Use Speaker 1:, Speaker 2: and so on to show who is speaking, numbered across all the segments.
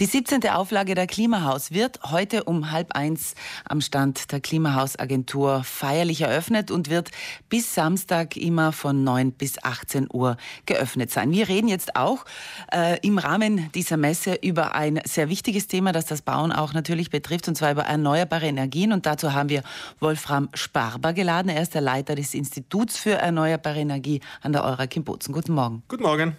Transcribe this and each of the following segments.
Speaker 1: Die 17. Auflage der Klimahaus wird heute um halb eins am Stand der Klimahausagentur feierlich eröffnet und wird bis Samstag immer von 9 bis 18 Uhr geöffnet sein. Wir reden jetzt auch äh, im Rahmen dieser Messe über ein sehr wichtiges Thema, das das Bauen auch natürlich betrifft, und zwar über erneuerbare Energien. Und dazu haben wir Wolfram Sparber geladen. Er ist der Leiter des Instituts für erneuerbare Energie an der Eura Kim Bozen. Guten Morgen.
Speaker 2: Guten Morgen.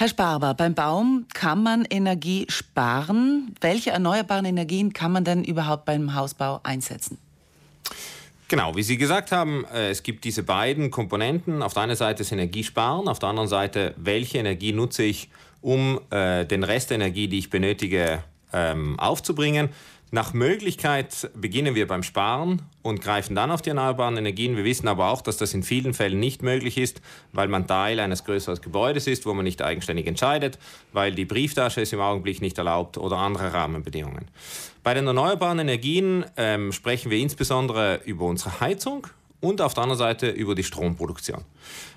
Speaker 1: Herr Sparber, beim Baum kann man Energie sparen. Welche erneuerbaren Energien kann man denn überhaupt beim Hausbau einsetzen?
Speaker 2: Genau, wie Sie gesagt haben, äh, es gibt diese beiden Komponenten. Auf der einen Seite das Energiesparen, auf der anderen Seite, welche Energie nutze ich, um äh, den Rest der Energie, die ich benötige, ähm, aufzubringen. Nach Möglichkeit beginnen wir beim Sparen und greifen dann auf die erneuerbaren Energien. Wir wissen aber auch, dass das in vielen Fällen nicht möglich ist, weil man Teil eines größeren Gebäudes ist, wo man nicht eigenständig entscheidet, weil die Brieftasche es im Augenblick nicht erlaubt oder andere Rahmenbedingungen. Bei den erneuerbaren Energien ähm, sprechen wir insbesondere über unsere Heizung und auf der anderen Seite über die Stromproduktion.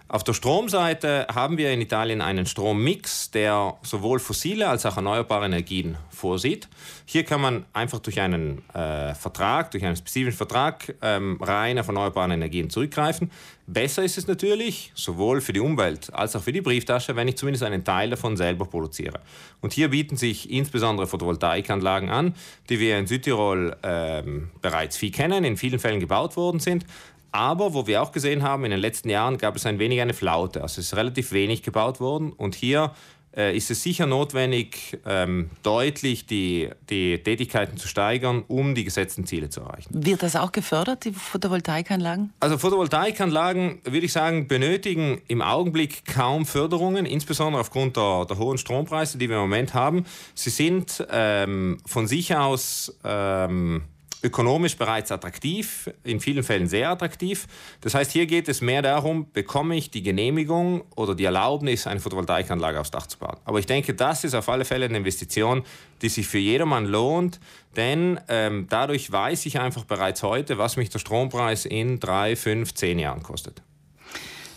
Speaker 2: Auf der Stromseite haben wir in Italien einen Strommix, der sowohl fossile als auch erneuerbare Energien vorsieht. Hier kann man einfach durch einen äh, Vertrag, durch einen spezifischen Vertrag ähm, rein auf erneuerbare Energien zurückgreifen. Besser ist es natürlich, sowohl für die Umwelt als auch für die Brieftasche, wenn ich zumindest einen Teil davon selber produziere. Und hier bieten sich insbesondere Photovoltaikanlagen an, die wir in Südtirol ähm, bereits viel kennen, in vielen Fällen gebaut worden sind. Aber wo wir auch gesehen haben, in den letzten Jahren gab es ein wenig eine Flaute. Also es ist relativ wenig gebaut worden. Und hier äh, ist es sicher notwendig, ähm, deutlich die, die Tätigkeiten zu steigern, um die gesetzten Ziele zu erreichen.
Speaker 1: Wird das auch gefördert, die Photovoltaikanlagen?
Speaker 2: Also Photovoltaikanlagen, würde ich sagen, benötigen im Augenblick kaum Förderungen, insbesondere aufgrund der, der hohen Strompreise, die wir im Moment haben. Sie sind ähm, von sich aus... Ähm, ökonomisch bereits attraktiv, in vielen Fällen sehr attraktiv. Das heißt, hier geht es mehr darum, bekomme ich die Genehmigung oder die Erlaubnis, eine Photovoltaikanlage aufs Dach zu bauen. Aber ich denke, das ist auf alle Fälle eine Investition, die sich für jedermann lohnt, denn ähm, dadurch weiß ich einfach bereits heute, was mich der Strompreis in drei, fünf, zehn Jahren kostet.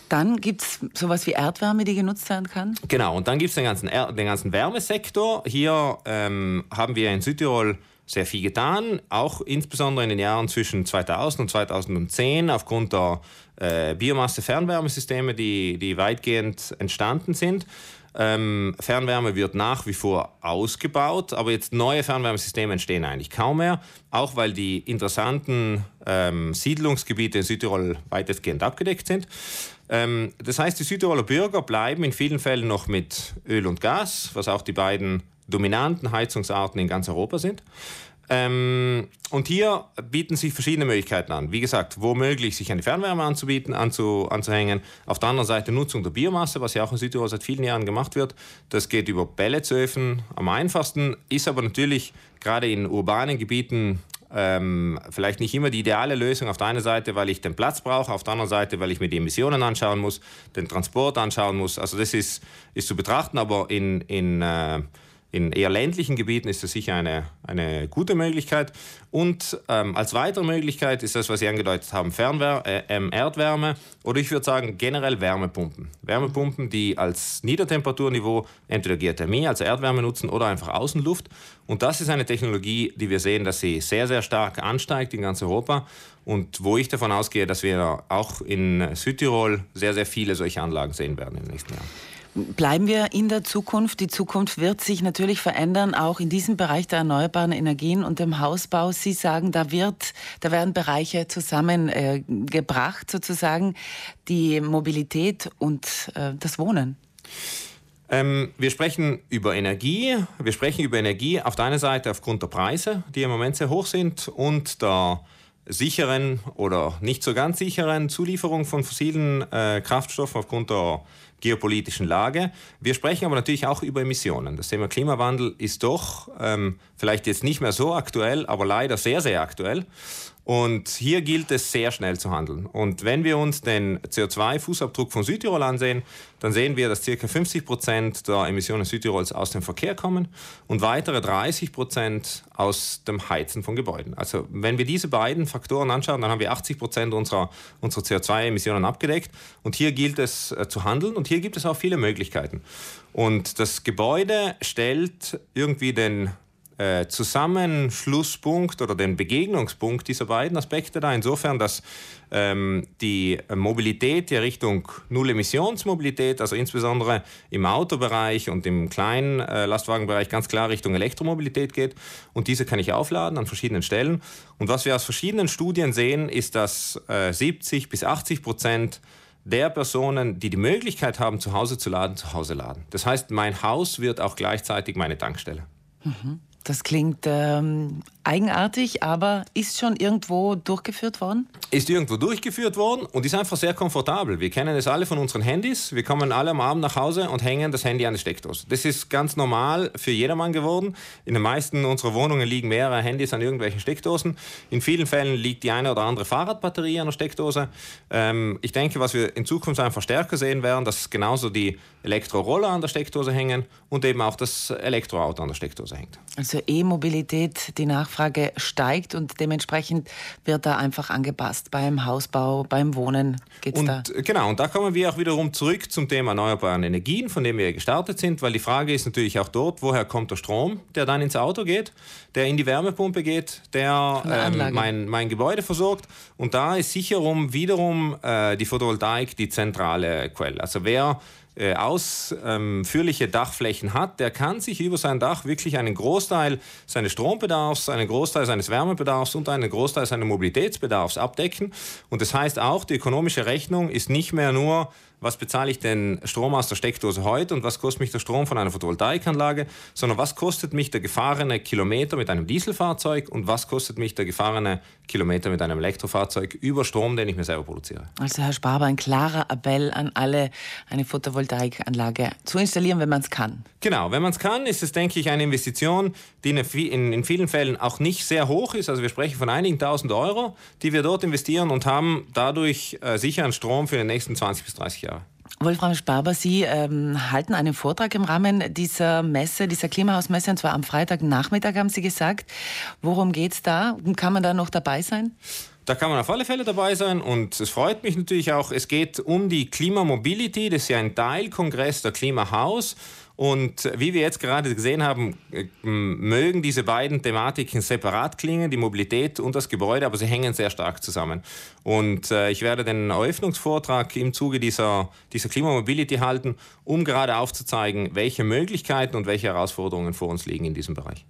Speaker 1: Dann gibt es sowas wie Erdwärme, die genutzt werden kann?
Speaker 2: Genau, und dann gibt es den ganzen, den ganzen Wärmesektor. Hier ähm, haben wir in Südtirol sehr viel getan, auch insbesondere in den Jahren zwischen 2000 und 2010 aufgrund der äh, Biomasse-Fernwärmesysteme, die, die weitgehend entstanden sind. Ähm, Fernwärme wird nach wie vor ausgebaut, aber jetzt neue Fernwärmesysteme entstehen eigentlich kaum mehr, auch weil die interessanten ähm, Siedlungsgebiete in Südtirol weitestgehend abgedeckt sind. Ähm, das heißt, die Südtiroler Bürger bleiben in vielen Fällen noch mit Öl und Gas, was auch die beiden dominanten Heizungsarten in ganz Europa sind. Ähm, und hier bieten sich verschiedene Möglichkeiten an. Wie gesagt, womöglich sich eine Fernwärme anzubieten, anzu, anzuhängen. Auf der anderen Seite Nutzung der Biomasse, was ja auch in Südtirol seit vielen Jahren gemacht wird. Das geht über Pelletsöfen am einfachsten, ist aber natürlich gerade in urbanen Gebieten ähm, vielleicht nicht immer die ideale Lösung. Auf der einen Seite, weil ich den Platz brauche, auf der anderen Seite, weil ich mir die Emissionen anschauen muss, den Transport anschauen muss. Also das ist, ist zu betrachten, aber in, in äh, in eher ländlichen Gebieten ist das sicher eine, eine gute Möglichkeit. Und ähm, als weitere Möglichkeit ist das, was Sie angedeutet haben, Fernwär äh, ähm, Erdwärme oder ich würde sagen generell Wärmepumpen. Wärmepumpen, die als Niedertemperaturniveau entweder Geothermie, also Erdwärme nutzen oder einfach Außenluft. Und das ist eine Technologie, die wir sehen, dass sie sehr, sehr stark ansteigt in ganz Europa und wo ich davon ausgehe, dass wir auch in Südtirol sehr, sehr viele solche Anlagen sehen werden in den nächsten Jahren.
Speaker 1: Bleiben wir in der Zukunft. Die Zukunft wird sich natürlich verändern, auch in diesem Bereich der erneuerbaren Energien und dem Hausbau. Sie sagen, da wird, da werden Bereiche zusammengebracht, äh, sozusagen, die Mobilität und äh, das Wohnen.
Speaker 2: Ähm, wir sprechen über Energie. Wir sprechen über Energie auf der einen Seite aufgrund der Preise, die im Moment sehr hoch sind, und der sicheren oder nicht so ganz sicheren Zulieferung von fossilen äh, Kraftstoffen aufgrund der geopolitischen Lage. Wir sprechen aber natürlich auch über Emissionen. Das Thema Klimawandel ist doch ähm, vielleicht jetzt nicht mehr so aktuell, aber leider sehr, sehr aktuell. Und hier gilt es sehr schnell zu handeln. Und wenn wir uns den CO2-Fußabdruck von Südtirol ansehen, dann sehen wir, dass ca. 50 Prozent der Emissionen Südtirols aus dem Verkehr kommen und weitere 30 Prozent aus dem Heizen von Gebäuden. Also wenn wir diese beiden Faktoren anschauen, dann haben wir 80 Prozent unserer, unserer CO2-Emissionen abgedeckt. Und hier gilt es äh, zu handeln. Und Und hier gibt es auch viele Möglichkeiten. Und das Gebäude stellt irgendwie den äh, Zusammenschlusspunkt oder den Begegnungspunkt dieser beiden Aspekte da, insofern, dass ähm, die Mobilität ja Richtung Null-Emissionsmobilität, also insbesondere im Autobereich und im kleinen äh, Lastwagenbereich ganz klar Richtung Elektromobilität geht. Und diese kann ich aufladen an verschiedenen Stellen. Und was wir aus verschiedenen Studien sehen, ist, dass äh, 70 bis 80 Prozent der Personen, die die Möglichkeit haben, zu Hause zu laden, zu Hause laden. Das heißt, mein Haus wird auch gleichzeitig meine Tankstelle.
Speaker 1: Mhm. Das klingt ähm, eigenartig, aber ist schon irgendwo durchgeführt worden?
Speaker 2: Ist irgendwo durchgeführt worden und ist einfach sehr komfortabel. Wir kennen es alle von unseren Handys. Wir kommen alle am Abend nach Hause und hängen das Handy an die Steckdose. Das ist ganz normal für jedermann geworden. In den meisten unserer Wohnungen liegen mehrere Handys an irgendwelchen Steckdosen. In vielen Fällen liegt die eine oder andere Fahrradbatterie an der Steckdose. Ähm, ich denke, was wir in Zukunft einfach stärker sehen werden, dass genauso die Elektroroller an der Steckdose hängen und eben auch das Elektroauto an der Steckdose hängt.
Speaker 1: Also E-Mobilität, die Nachfrage steigt und dementsprechend wird da einfach angepasst. Beim Hausbau, beim Wohnen geht es da.
Speaker 2: Genau, und da kommen wir auch wiederum zurück zum Thema erneuerbaren Energien, von dem wir gestartet sind, weil die Frage ist natürlich auch dort, woher kommt der Strom, der dann ins Auto geht, der in die Wärmepumpe geht, der ähm, mein, mein Gebäude versorgt. Und da ist sicherum wiederum äh, die Photovoltaik die zentrale Quelle. Also wer äh, ausführliche Dachflächen hat, der kann sich über sein Dach wirklich einen Großteil seines Strombedarfs, einen Großteil seines Wärmebedarfs und einen Großteil seines Mobilitätsbedarfs abdecken. Und das heißt auch, die ökonomische Rechnung ist nicht mehr nur was bezahle ich den Strom aus der Steckdose heute und was kostet mich der Strom von einer Photovoltaikanlage, sondern was kostet mich der gefahrene Kilometer mit einem Dieselfahrzeug und was kostet mich der gefahrene Kilometer mit einem Elektrofahrzeug über Strom, den ich mir selber produziere.
Speaker 1: Also Herr Sparber, ein klarer Appell an alle, eine Photovoltaikanlage zu installieren, wenn man es kann.
Speaker 2: Genau, wenn man es kann, ist es, denke ich, eine Investition, die in, in vielen Fällen auch nicht sehr hoch ist. Also wir sprechen von einigen tausend Euro, die wir dort investieren und haben dadurch äh, sicheren Strom für die nächsten 20 bis 30 Jahre.
Speaker 1: Wolfram Sparber, Sie ähm, halten einen Vortrag im Rahmen dieser Messe, dieser Klimahausmesse, und zwar am Freitagnachmittag, haben Sie gesagt. Worum geht es da? Kann man da noch dabei sein?
Speaker 2: Da kann man auf alle Fälle dabei sein und es freut mich natürlich auch. Es geht um die Klimamobility, das ist ja ein Teilkongress der Klimahaus. Und wie wir jetzt gerade gesehen haben, äh, mögen diese beiden Thematiken separat klingen, die Mobilität und das Gebäude, aber sie hängen sehr stark zusammen. Und äh, ich werde den Eröffnungsvortrag im Zuge dieser, dieser Klimamobility halten, um gerade aufzuzeigen, welche Möglichkeiten und welche Herausforderungen vor uns liegen in diesem Bereich.